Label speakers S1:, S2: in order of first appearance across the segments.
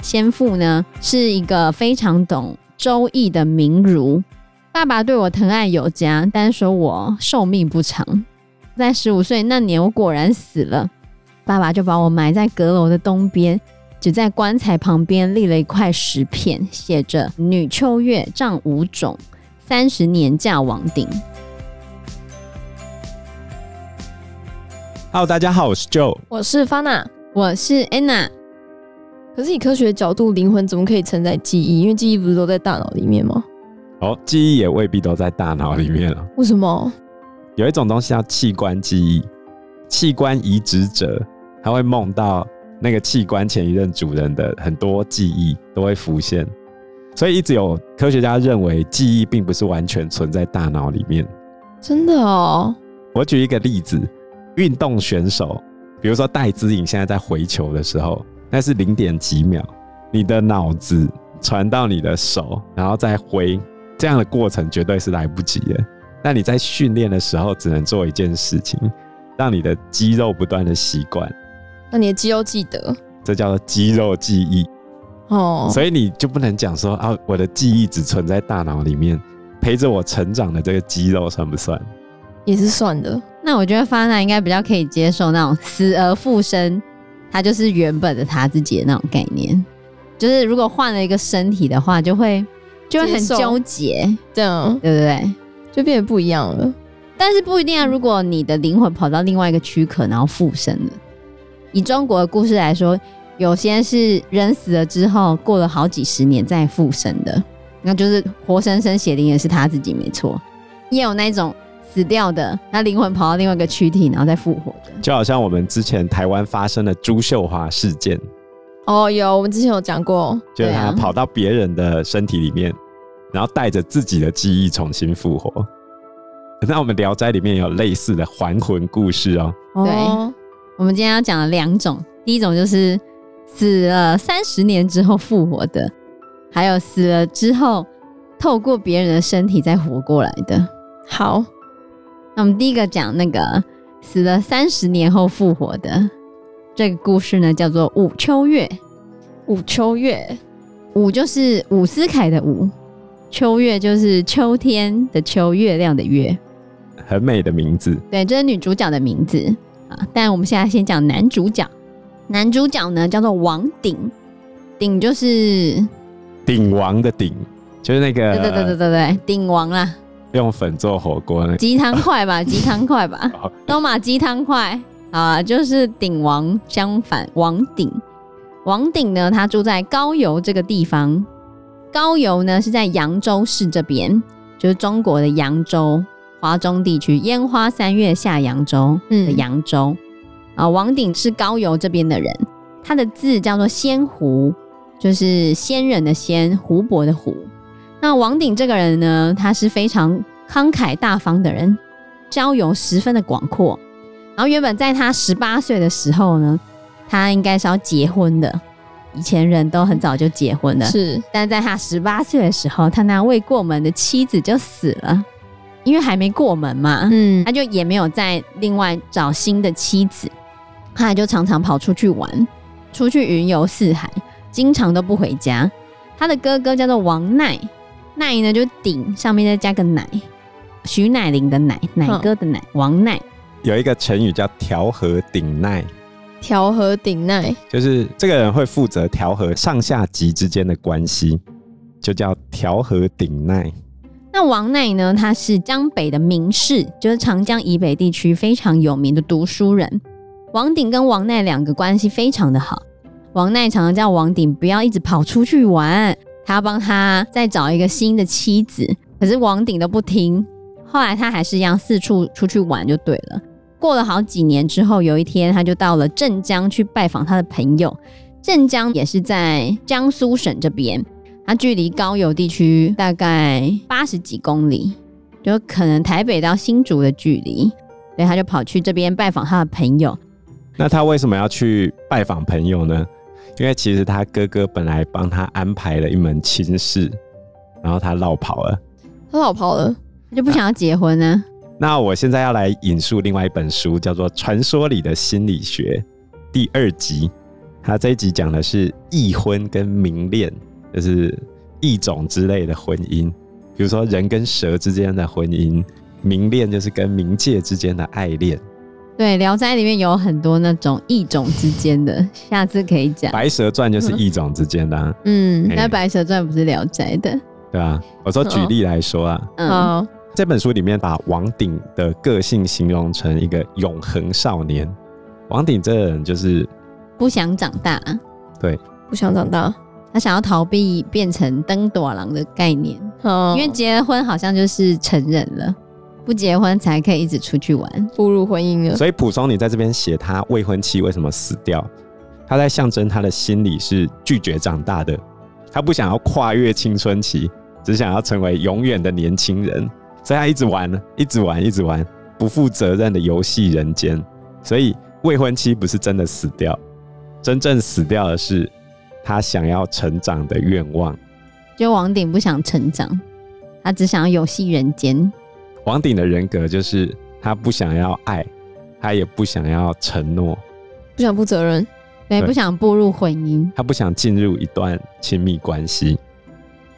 S1: 先父呢是一个非常懂周易的名儒，爸爸对我疼爱有加，但是说我寿命不长。在十五岁那年，我果然死了，爸爸就把我埋在阁楼的东边，只在棺材旁边立了一块石片，写着“女秋月丈五种，三十年嫁王鼎”。
S2: Hello，大家好，我是 Joe，
S3: 我是 Fana，
S1: 我是 Anna。
S3: 可是以科学的角度，灵魂怎么可以承载记忆？因为记忆不是都在大脑里面吗？
S2: 哦，记忆也未必都在大脑里面了。
S3: 为什么？
S2: 有一种东西叫器官记忆，器官移植者他会梦到那个器官前一任主人的很多记忆都会浮现，所以一直有科学家认为记忆并不是完全存在大脑里面。
S3: 真的哦？
S2: 我举一个例子。运动选手，比如说戴资颖现在在回球的时候，那是零点几秒，你的脑子传到你的手，然后再挥，这样的过程绝对是来不及的。那你在训练的时候，只能做一件事情，让你的肌肉不断的习惯，
S3: 那你的肌肉记得，
S2: 这叫做肌肉记忆
S3: 哦。
S2: 所以你就不能讲说啊，我的记忆只存在大脑里面，陪着我成长的这个肌肉算不算？
S3: 也是算的。
S1: 那我觉得 Fana 应该比较可以接受那种死而复生，他就是原本的他自己的那种概念。就是如果换了一个身体的话，就会就会很纠结，
S3: 这样
S1: 对不对？
S3: 就变得不一样了。
S1: 但是不一定啊，如果你的灵魂跑到另外一个躯壳，然后复生了。以中国的故事来说，有些是人死了之后，过了好几十年再复生的，那就是活生生血淋也是他自己没错。也有那种。死掉的，那灵魂跑到另外一个躯体，然后再复活的，
S2: 就好像我们之前台湾发生的朱秀华事件。
S3: 哦，有，我们之前有讲过，
S2: 就是他跑到别人的身体里面，啊、然后带着自己的记忆重新复活。那我们《聊斋》里面有类似的还魂故事哦。
S1: 对，我们今天要讲的两种，第一种就是死了三十年之后复活的，还有死了之后透过别人的身体再活过来的。
S3: 好。
S1: 那我们第一个讲那个死了三十年后复活的这个故事呢，叫做武秋月。
S3: 武秋月，
S1: 武就是伍思凯的武，秋月就是秋天的秋，月亮的月，
S2: 很美的名字。
S1: 对，这是女主角的名字啊。但我们现在先讲男主角，男主角呢叫做王鼎，鼎就是
S2: 鼎王的鼎，就是那个
S1: 对对对对对对，鼎王啦。
S2: 用粉做火锅呢？
S1: 鸡汤块吧，鸡汤块吧，都马鸡汤块啊，就是鼎王相反，王鼎。王鼎呢，他住在高邮这个地方。高邮呢是在扬州市这边，就是中国的扬州，华中地区。烟花三月下扬州的扬州、嗯、啊。王鼎是高邮这边的人，他的字叫做仙湖，就是仙人的仙，湖泊的湖。那王鼎这个人呢，他是非常慷慨大方的人，交友十分的广阔。然后原本在他十八岁的时候呢，他应该是要结婚的。以前人都很早就结婚了，
S3: 是。
S1: 但在他十八岁的时候，他那未过门的妻子就死了，因为还没过门嘛，嗯，他就也没有再另外找新的妻子，他就常常跑出去玩，出去云游四海，经常都不回家。他的哥哥叫做王鼐。鼐呢，就顶上面再加个奶，徐乃麟的奶，奶哥的奶，王奈。
S2: 有一个成语叫调和鼎鼐，
S3: 调和鼎鼐
S2: 就是这个人会负责调和上下级之间的关系，就叫调和鼎鼐。
S1: 那王奈呢，他是江北的名士，就是长江以北地区非常有名的读书人。王鼎跟王奈两个关系非常的好，王奈常常叫王鼎不要一直跑出去玩。他要帮他再找一个新的妻子，可是王鼎都不听。后来他还是一样四处出去玩就对了。过了好几年之后，有一天他就到了镇江去拜访他的朋友。镇江也是在江苏省这边，它距离高邮地区大概八十几公里，就可能台北到新竹的距离。所以他就跑去这边拜访他的朋友。
S2: 那他为什么要去拜访朋友呢？因为其实他哥哥本来帮他安排了一门亲事，然后他落跑了。
S3: 他落跑了，
S1: 他就不想要结婚呢？
S2: 那我现在要来引述另外一本书，叫做《传说里的心理学》第二集。它这一集讲的是异婚跟冥恋，就是异种之类的婚姻，比如说人跟蛇之间的婚姻，冥恋就是跟冥界之间的爱恋。
S1: 对，《聊斋》里面有很多那种异种之间的，下次可以讲。
S2: 《白蛇传》就是异种之间的、啊。
S1: 嗯，那《白蛇传》不是《聊斋》的。
S2: 对啊，我说举例来说啊，
S1: 嗯。嗯
S2: 这本书里面把王鼎的个性形容成一个永恒少年。王鼎这个人就是
S1: 不想长大，
S2: 对，
S3: 不想长大，
S1: 他想要逃避变成登大人的概念。哦，因为结婚好像就是成人了，不结婚才可以一直出去玩，
S3: 步入婚姻了。
S2: 所以蒲松龄在这边写他未婚妻为什么死掉，他在象征他的心里是拒绝长大的，他不想要跨越青春期，只想要成为永远的年轻人。所以他一直玩，一直玩，一直玩，不负责任的游戏人间。所以未婚妻不是真的死掉，真正死掉的是他想要成长的愿望。
S1: 就王鼎不想成长，他只想要游戏人间。
S2: 王鼎的人格就是他不想要爱，他也不想要承诺，
S3: 不想负责任，
S1: 对，不想步入婚姻，
S2: 他不想进入一段亲密关系，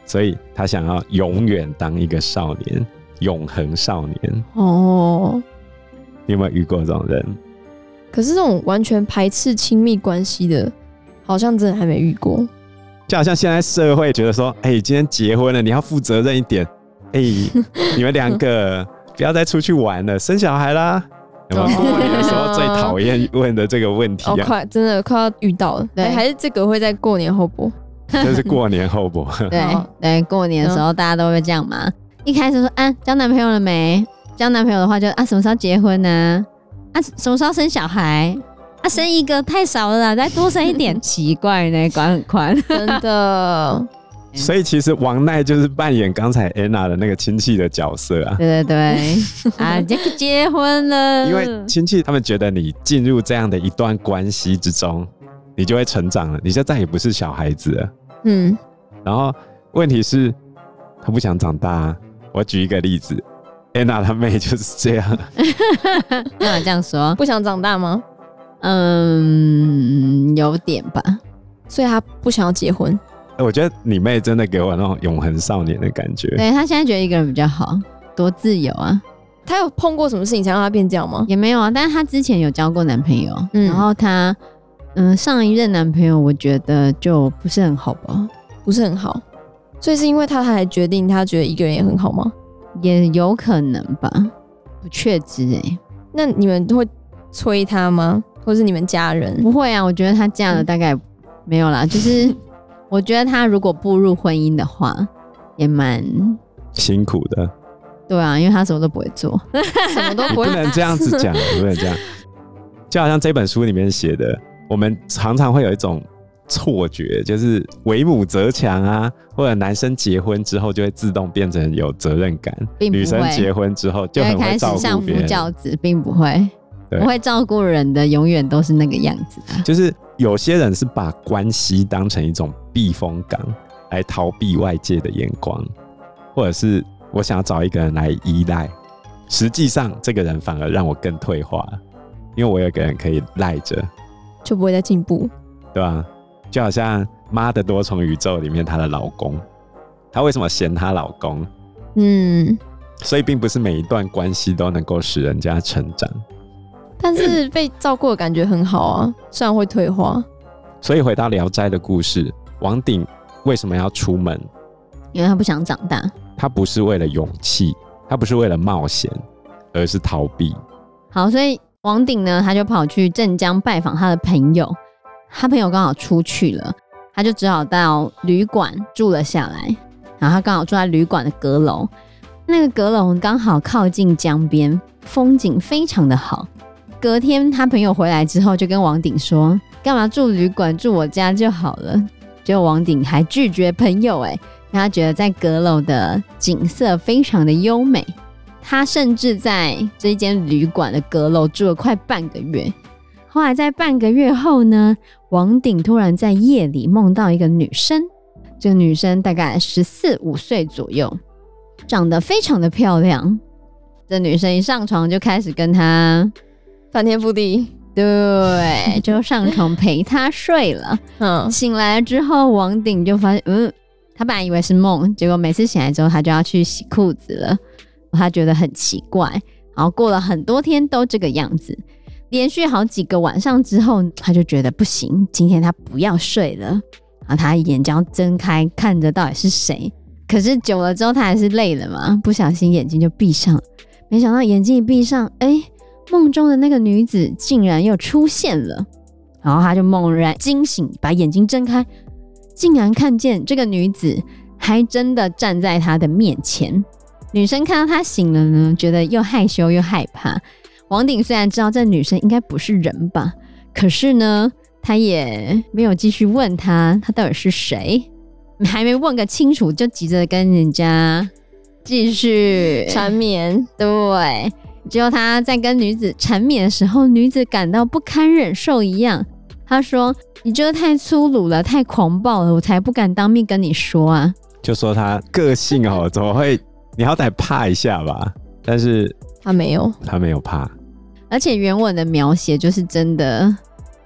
S2: 所以他想要永远当一个少年。永恒少年哦，你有没有遇过这种人？
S3: 可是这种完全排斥亲密关系的，好像真的还没遇过。
S2: 就好像现在社会觉得说，哎、欸，今天结婚了，你要负责任一点。哎、欸，你们两个不要再出去玩了，生小孩啦。有没有过年的时候最讨厌问的这个问题啊？
S3: 哦、快，真的快要遇到了。对，还是这个会在过年后播？
S2: 这是过年后播。
S1: 对 对，过年的时候大家都会这样嘛。一开始说啊，交男朋友了没？交男朋友的话就啊，什么时候结婚呢？啊，什么时候生小孩？啊，生一个太少了啦，再多生一点。奇怪呢，管很宽，
S3: 真的。
S2: 所以其实王奈就是扮演刚才安娜的那个亲戚的角色啊。
S1: 对对对，啊，这个结婚了。
S2: 因为亲戚他们觉得你进入这样的一段关系之中，你就会成长了，你就再也不是小孩子了。嗯。然后问题是，他不想长大啊。我举一个例子，安娜她妹就是这样。
S1: 干嘛这样说？
S3: 不想长大吗？
S1: 嗯，有点吧。
S3: 所以她不想要结婚。
S2: 我觉得你妹真的给我那种永恒少年的感觉。
S1: 对，她现在觉得一个人比较好，多自由啊。
S3: 她有碰过什么事情才让她变这样吗？
S1: 也没有啊。但是她之前有交过男朋友，嗯、然后她嗯上一任男朋友我觉得就不是很好吧，
S3: 不是很好。所以是因为她才决定，她觉得一个人也很好吗？
S1: 也有可能吧，不确知哎、欸。
S3: 那你们会催她吗？或是你们家人？
S1: 不会啊，我觉得她嫁了大概没有啦。嗯、就是我觉得他如果步入婚姻的话，也蛮
S2: 辛苦的。
S1: 对啊，因为他什么都不会做，
S3: 什么都不会。
S2: 不能这样子讲，不能这样。就好像这本书里面写的，我们常常会有一种。错觉就是为母则强啊，或者男生结婚之后就会自动变成有责任感，女生结婚之后就很会照顾别人，开始相夫
S1: 教子，并不会，不会照顾人的，永远都是那个样子。
S2: 就是有些人是把关系当成一种避风港，来逃避外界的眼光，或者是我想要找一个人来依赖，实际上这个人反而让我更退化，因为我有个人可以赖着，
S3: 就不会再进步，
S2: 对吧？就好像《妈的多重宇宙》里面她的老公，她为什么嫌她老公？嗯，所以并不是每一段关系都能够使人家成长，
S3: 但是被照顾的感觉很好啊，虽然会退化。
S2: 所以回到《聊斋》的故事，王鼎为什么要出门？
S1: 因为他不想长大。
S2: 他不是为了勇气，他不是为了冒险，而是逃避。
S1: 好，所以王鼎呢，他就跑去镇江拜访他的朋友。他朋友刚好出去了，他就只好到旅馆住了下来。然后他刚好住在旅馆的阁楼，那个阁楼刚好靠近江边，风景非常的好。隔天他朋友回来之后，就跟王鼎说：“干嘛住旅馆？住我家就好了。”结果王鼎还拒绝朋友，哎，因为他觉得在阁楼的景色非常的优美。他甚至在这间旅馆的阁楼住了快半个月。后来在半个月后呢，王鼎突然在夜里梦到一个女生，这个女生大概十四五岁左右，长得非常的漂亮。这女生一上床就开始跟他
S3: 翻天覆地，
S1: 对，就上床陪他睡了。嗯，醒来了之后，王鼎就发现，嗯，他本来以为是梦，结果每次醒来之后，他就要去洗裤子了，他觉得很奇怪。然后过了很多天都这个样子，连续好几个晚上之后，他就觉得不行，今天他不要睡了。然后他眼睛睁开，看着到底是谁。可是久了之后，他还是累了嘛，不小心眼睛就闭上。没想到眼睛一闭上，哎，梦中的那个女子竟然又出现了。然后他就猛然惊醒，把眼睛睁开，竟然看见这个女子还真的站在他的面前。女生看到他醒了呢，觉得又害羞又害怕。王鼎虽然知道这女生应该不是人吧，可是呢，他也没有继续问她，她到底是谁。还没问个清楚，就急着跟人家继续
S3: 缠绵。
S1: 对，结果他在跟女子缠绵的时候，女子感到不堪忍受一样。他说：“你这太粗鲁了，太狂暴了，我才不敢当面跟你说啊。”
S2: 就说他个性哦，怎么会？你好歹怕一下吧。但是
S3: 他没有，
S2: 他没有怕。
S1: 而且原文的描写就是真的，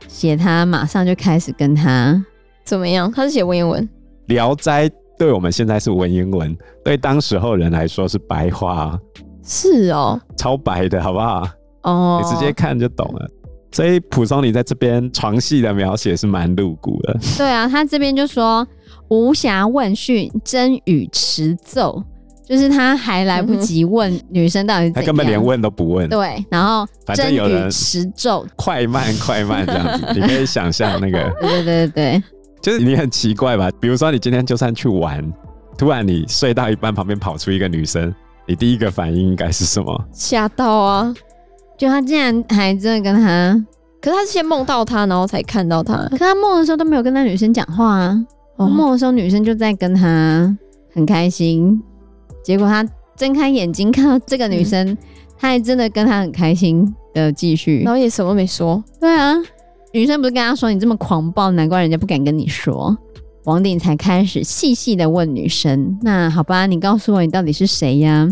S1: 写他马上就开始跟他
S3: 怎么样？他是写文言文。
S2: 《聊斋》对我们现在是文言文，对当时候人来说是白话。
S3: 是哦，
S2: 超白的好不好？
S3: 哦，
S2: 你直接看就懂了。所以蒲松龄在这边床戏的描写是蛮露骨的。
S1: 对啊，他这边就说无暇问讯，真语迟奏，就是他还来不及问女生到底
S2: 他根本连问都不问。
S1: 对，然后
S2: 反正有人
S1: 迟奏，
S2: 快慢快慢这样子，你可以想象那个。
S1: 对对对对。
S2: 就是你很奇怪吧？比如说你今天就算去玩，突然你睡到一半，旁边跑出一个女生，你第一个反应应该是什么？
S3: 吓到啊！
S1: 就他竟然还真的跟他，
S3: 可是他是先梦到他，然后才看到他。
S1: 可他梦的时候都没有跟那女生讲话啊。梦、哦、的时候女生就在跟他很开心，结果他睁开眼睛看到这个女生，嗯、他还真的跟他很开心的继续，
S3: 然后也什么没说。
S1: 对啊。女生不是跟他说，你这么狂暴，难怪人家不敢跟你说。王鼎才开始细细的问女生：“那好吧，你告诉我，你到底是谁呀？”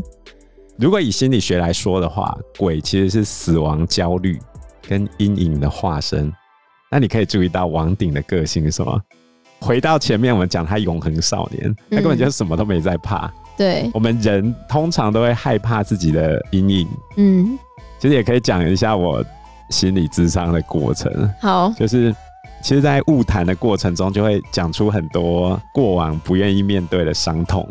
S2: 如果以心理学来说的话，鬼其实是死亡焦虑跟阴影的化身。那你可以注意到王鼎的个性是什么？回到前面我们讲他永恒少年，他根本就什么都没在怕。
S3: 嗯、对，
S2: 我们人通常都会害怕自己的阴影。
S3: 嗯，
S2: 其实也可以讲一下我。心理智商的过程，
S3: 好，
S2: 就是其实，在误谈的过程中，就会讲出很多过往不愿意面对的伤痛。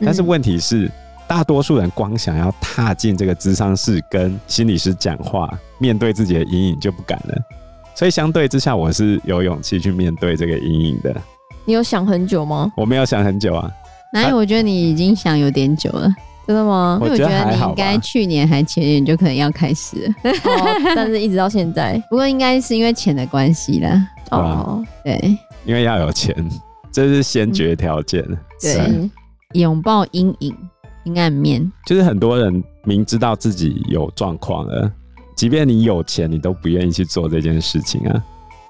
S2: 但是问题是，大多数人光想要踏进这个咨商室跟心理师讲话，面对自己的阴影就不敢了。所以相对之下，我是有勇气去面对这个阴影的。
S3: 你有想很久吗？
S2: 我没有想很久啊。
S1: 哪有？我觉得你已经想有点久了。真的吗？
S2: 我觉得你
S1: 应该去年还前年就可能要开始
S3: 但是一直到现在。
S1: 不过应该是因为钱的关系啦。
S3: 哦，
S1: 对，
S2: 因为要有钱，这是先决条件。
S1: 嗯、对，拥抱阴影、阴暗面，
S2: 就是很多人明知道自己有状况了，即便你有钱，你都不愿意去做这件事情啊。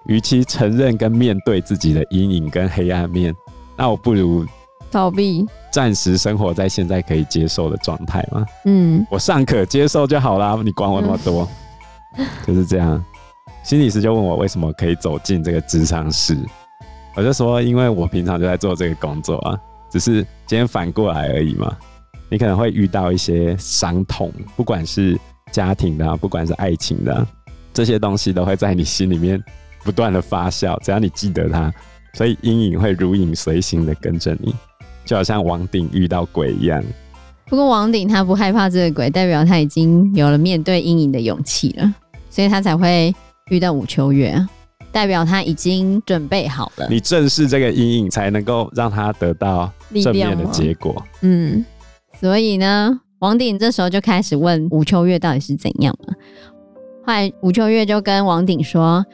S2: 与其承认跟面对自己的阴影跟黑暗面，那我不如。
S3: 逃避，
S2: 暂时生活在现在可以接受的状态嘛？
S3: 嗯，
S2: 我尚可接受就好啦，你管我那么多，嗯、就是这样。心理师就问我为什么可以走进这个智商室，我就说因为我平常就在做这个工作啊，只是今天反过来而已嘛。你可能会遇到一些伤痛，不管是家庭的，不管是爱情的，这些东西都会在你心里面不断的发酵，只要你记得它，所以阴影会如影随形的跟着你。就好像王鼎遇到鬼一样，
S1: 不过王鼎他不害怕这个鬼，代表他已经有了面对阴影的勇气了，所以他才会遇到武秋月啊，代表他已经准备好了。
S2: 你正视这个阴影，才能够让他得到正面的结果。
S1: 嗯，所以呢，王鼎这时候就开始问武秋月到底是怎样了。后来武秋月就跟王鼎说：“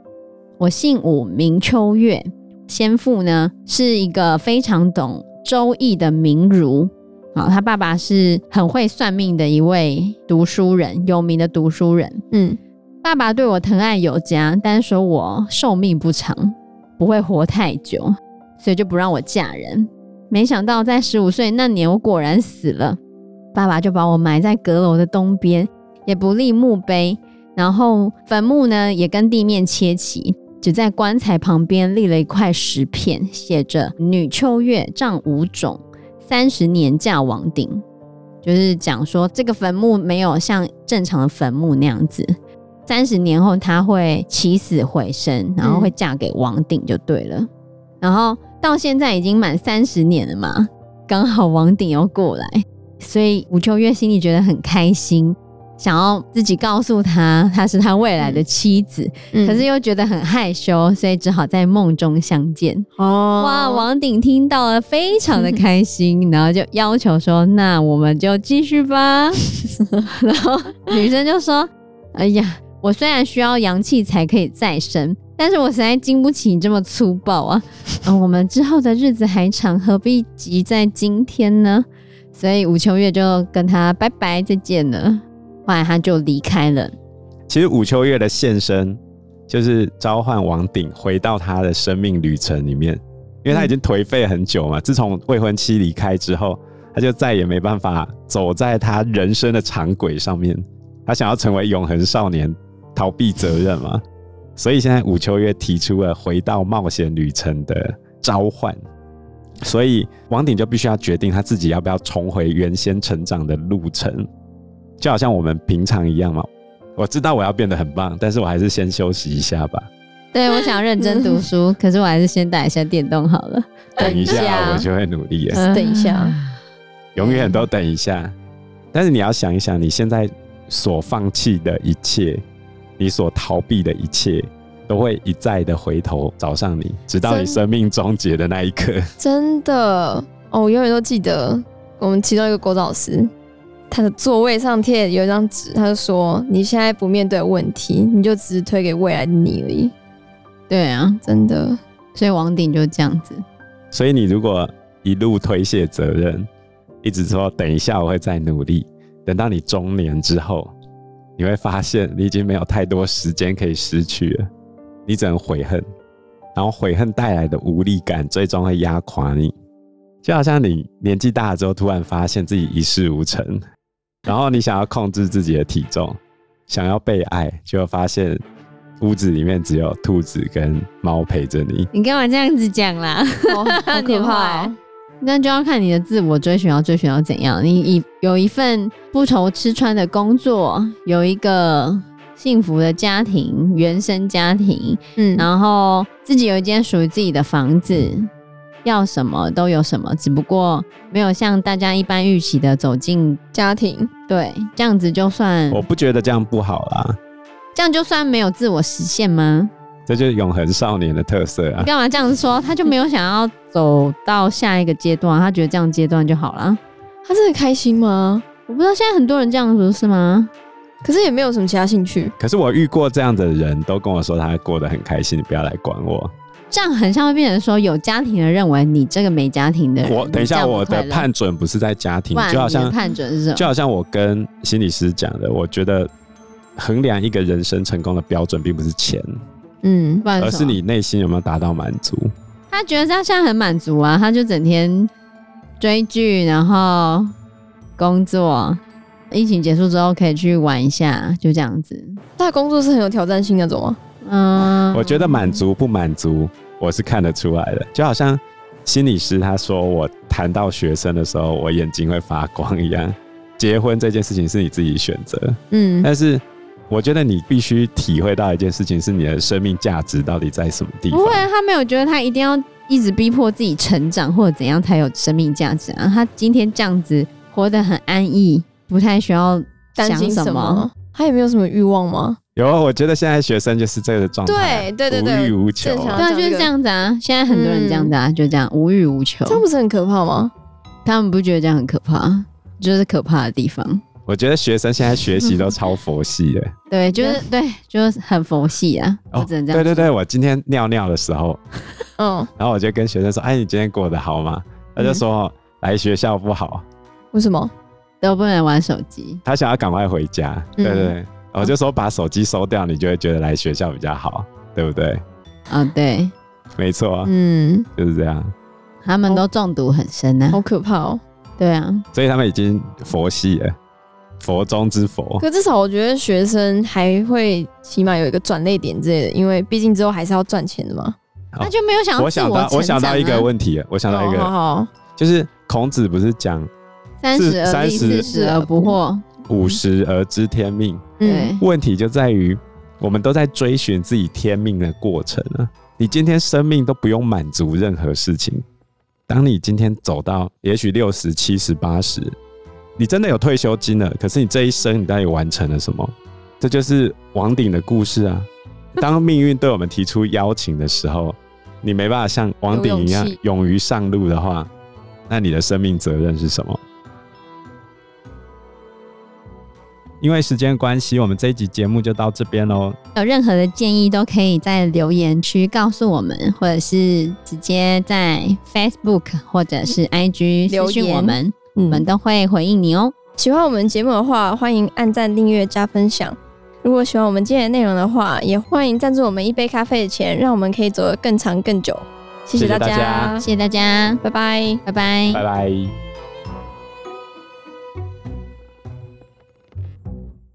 S1: 我姓武，名秋月，先父呢是一个非常懂。”周易的名儒啊，他爸爸是很会算命的一位读书人，有名的读书人。嗯，爸爸对我疼爱有加，但是说我寿命不长，不会活太久，所以就不让我嫁人。没想到在十五岁那年，我果然死了。爸爸就把我埋在阁楼的东边，也不立墓碑，然后坟墓呢也跟地面切齐，只在棺材旁边立了一块石片，写着“女秋月丈五种，三十年嫁王鼎”，就是讲说这个坟墓没有像正常的坟墓那样子，三十年后她会起死回生，然后会嫁给王鼎就对了。嗯、然后到现在已经满三十年了嘛，刚好王鼎要过来。所以吴秋月心里觉得很开心，想要自己告诉他她是他未来的妻子，嗯、可是又觉得很害羞，所以只好在梦中相见。哦，哇！王鼎听到了，非常的开心，嗯、然后就要求说：“那我们就继续吧。”然后女生就说：“哎呀，我虽然需要阳气才可以再生，但是我实在经不起你这么粗暴啊！嗯，我们之后的日子还长，何必急在今天呢？”所以武秋月就跟他拜拜再见了，后来他就离开了。
S2: 其实武秋月的现身就是召唤王鼎回到他的生命旅程里面，因为他已经颓废很久嘛。自从未婚妻离开之后，他就再也没办法走在他人生的长轨上面。他想要成为永恒少年，逃避责任嘛。所以现在武秋月提出了回到冒险旅程的召唤。所以王鼎就必须要决定他自己要不要重回原先成长的路程，就好像我们平常一样嘛。我知道我要变得很棒，但是我还是先休息一下吧。
S1: 对，我想认真读书，可是我还是先打一下电动好了。
S2: 等一下，我就会努力。
S3: 等一下，
S2: 永远都等一下。但是你要想一想，你现在所放弃的一切，你所逃避的一切。都会一再的回头找上你，直到你生命终结的那一刻。
S3: 真的哦，我永远都记得我们其中一个国老师，他的座位上贴有一张纸，他就说：“你现在不面对问题，你就只是推给未来的你而已。”
S1: 对啊，
S3: 真的。
S1: 所以王鼎就这样子。
S2: 所以你如果一路推卸责任，一直说等一下我会再努力，等到你中年之后，你会发现你已经没有太多时间可以失去了。你只能悔恨，然后悔恨带来的无力感，最终会压垮你。就好像你年纪大了之后，突然发现自己一事无成，然后你想要控制自己的体重，想要被爱，就会发现屋子里面只有兔子跟猫陪着你。
S1: 你干嘛这样子讲啦？
S3: 哦、好可怕、哦！
S1: 那就要看你的自我追寻要追寻到怎样。你一有一份不愁吃穿的工作，有一个。幸福的家庭，原生家庭，嗯，然后自己有一间属于自己的房子，要什么都有什么，只不过没有像大家一般预期的走进
S3: 家庭，
S1: 对，这样子就算，
S2: 我不觉得这样不好啦，
S1: 这样就算没有自我实现吗？
S2: 这就是永恒少年的特色啊！
S1: 干嘛这样子说？他就没有想要走到下一个阶段，他觉得这样阶段就好了，
S3: 他真的开心吗？
S1: 我不知道，现在很多人这样子是吗？
S3: 可是也没有什么其他兴趣。
S2: 可是我遇过这样的人都跟我说，他过得很开心，你不要来管我。
S1: 这样很像会变成说，有家庭的认为你这个没家庭的人。
S2: 我等一下，我的判准不是在家庭，就好像
S1: 判准是什么？
S2: 就好像我跟心理师讲的，我觉得衡量一个人生成功的标准，并不是钱，
S1: 嗯，
S2: 而是你内心有没有达到满足。
S1: 他觉得他现在很满足啊，他就整天追剧，然后工作。疫情结束之后可以去玩一下，就这样子。
S3: 他工作是很有挑战性那种吗？
S1: 嗯，
S2: 我觉得满足不满足，我是看得出来的。就好像心理师他说，我谈到学生的时候，我眼睛会发光一样。结婚这件事情是你自己选择，
S1: 嗯，
S2: 但是我觉得你必须体会到一件事情，是你的生命价值到底在什么地方。
S1: 不会，他没有觉得他一定要一直逼迫自己成长或者怎样才有生命价值啊。他今天这样子活得很安逸。不太需要担心什么，
S3: 他也没有什么欲望吗？
S2: 有啊，我觉得现在学生就是这个状态，
S3: 对对对对，
S2: 无欲无求，
S1: 对啊，就是这样子啊。现在很多人这样子啊，就这样无欲无求，
S3: 这不是很可怕吗？
S1: 他们不觉得这样很可怕，就是可怕的地方。
S2: 我觉得学生现在学习都超佛系的，
S1: 对，就是对，就是很佛系啊。哦，对
S2: 对对，我今天尿尿的时候，
S3: 嗯，
S2: 然后我就跟学生说：“哎，你今天过得好吗？”他就说：“来学校不好。”
S3: 为什么？
S1: 都不能玩手机，
S2: 他想要赶快回家，嗯、对，对。对，我就说把手机收掉，你就会觉得来学校比较好，对不对？
S1: 啊、哦，对，
S2: 没错，
S1: 嗯，
S2: 就是这样。
S1: 他们都中毒很深呢、啊，
S3: 好可怕哦。
S1: 对啊，
S2: 所以他们已经佛系了，佛中之佛。
S3: 可至少我觉得学生还会起码有一个转捩点之类的，因为毕竟之后还是要赚钱的嘛。
S1: 那就没有想到、啊、
S2: 我想到，我想到一个问题，我想到一个，
S3: 好好好
S2: 就是孔子不是讲
S1: 三十而立，四十而不惑，
S2: 五十而知天命。
S1: 对，
S2: 问题就在于我们都在追寻自己天命的过程啊。你今天生命都不用满足任何事情，当你今天走到也许六十、七十、八十，你真的有退休金了，可是你这一生你到底完成了什么？这就是王鼎的故事啊。当命运对我们提出邀请的时候，你没办法像王鼎一样勇于上路的话，那你的生命责任是什么？因为时间关系，我们这一集节目就到这边喽。
S1: 有任何的建议都可以在留言区告诉我们，或者是直接在 Facebook 或者是 IG 私讯我们，我们都会回应你哦。
S3: 喜欢我们节目的话，欢迎按赞、订阅、加分享。如果喜欢我们今天的内容的话，也欢迎赞助我们一杯咖啡的钱，让我们可以走得更长更久。谢谢大家，
S1: 谢谢大家，
S3: 拜拜，
S1: 拜拜，
S2: 拜拜。